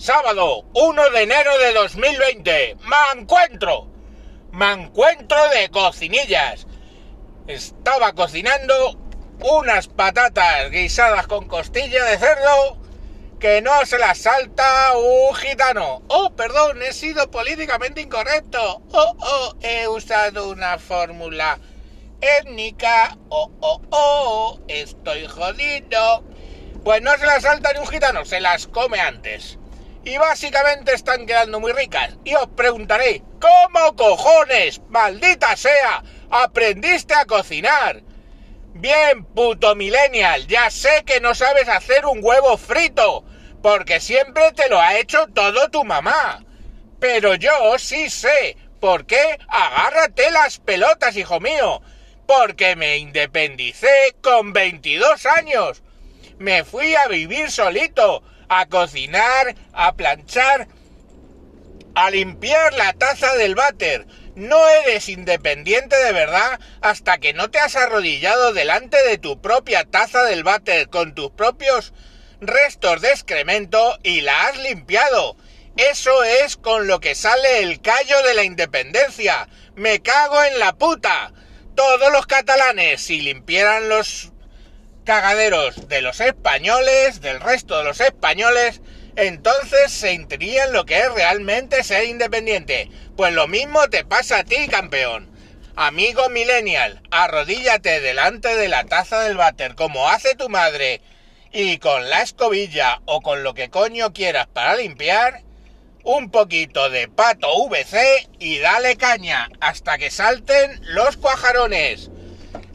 Sábado 1 de enero de 2020. Me encuentro. Me encuentro de cocinillas. Estaba cocinando unas patatas guisadas con costilla de cerdo que no se las salta un gitano. Oh, perdón, he sido políticamente incorrecto. Oh, oh, he usado una fórmula étnica. Oh, oh, oh, estoy jodido. Pues no se las salta ni un gitano, se las come antes y básicamente están quedando muy ricas. Y os preguntaré, ¿cómo cojones, maldita sea, aprendiste a cocinar? Bien, puto millennial, ya sé que no sabes hacer un huevo frito, porque siempre te lo ha hecho todo tu mamá. Pero yo sí sé, ¿por qué? Agárrate las pelotas, hijo mío. Porque me independicé con 22 años. Me fui a vivir solito a cocinar, a planchar, a limpiar la taza del váter. No eres independiente de verdad hasta que no te has arrodillado delante de tu propia taza del váter con tus propios restos de excremento y la has limpiado. Eso es con lo que sale el callo de la independencia. Me cago en la puta. Todos los catalanes, si limpiaran los cagaderos de los españoles, del resto de los españoles, entonces se sentirían lo que es realmente ser independiente. Pues lo mismo te pasa a ti, campeón. Amigo millennial, arrodíllate delante de la taza del váter como hace tu madre y con la escobilla o con lo que coño quieras para limpiar, un poquito de pato VC y dale caña hasta que salten los cuajarones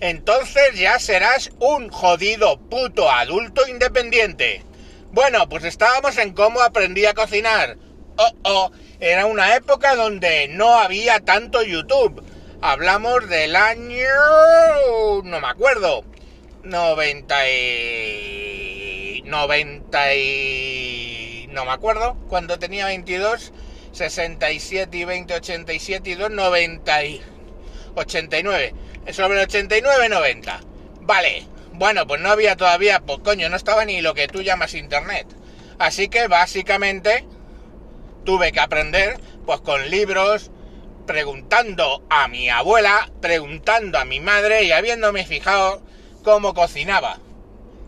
entonces ya serás un jodido puto adulto independiente. Bueno, pues estábamos en cómo aprendí a cocinar. Oh, oh, era una época donde no había tanto YouTube. Hablamos del año... no me acuerdo. 90 y... 90 y... no me acuerdo. Cuando tenía 22, 67 y 20, 87 y 2, 90 y... 89 sobre 89.90. Vale, bueno, pues no había todavía, pues coño, no estaba ni lo que tú llamas internet. Así que básicamente tuve que aprender, pues con libros, preguntando a mi abuela, preguntando a mi madre y habiéndome fijado cómo cocinaba.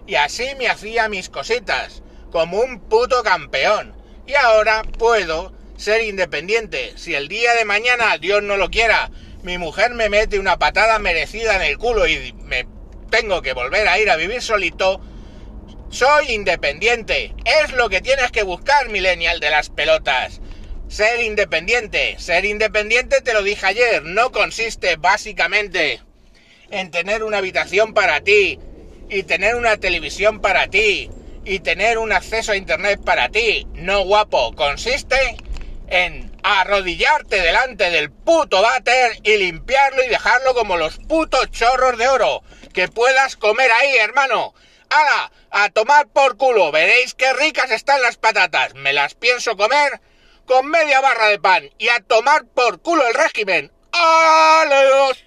Y así me hacía mis cositas, como un puto campeón. Y ahora puedo ser independiente. Si el día de mañana, Dios no lo quiera, mi mujer me mete una patada merecida en el culo y me tengo que volver a ir a vivir solito, soy independiente. Es lo que tienes que buscar, millennial de las pelotas. Ser independiente. Ser independiente, te lo dije ayer, no consiste básicamente en tener una habitación para ti y tener una televisión para ti y tener un acceso a internet para ti. No guapo, consiste en arrodillarte delante del puto váter y limpiarlo y dejarlo como los putos chorros de oro. Que puedas comer ahí, hermano. ¡Hala! A tomar por culo. Veréis qué ricas están las patatas. Me las pienso comer con media barra de pan. Y a tomar por culo el régimen. ¡Aleos!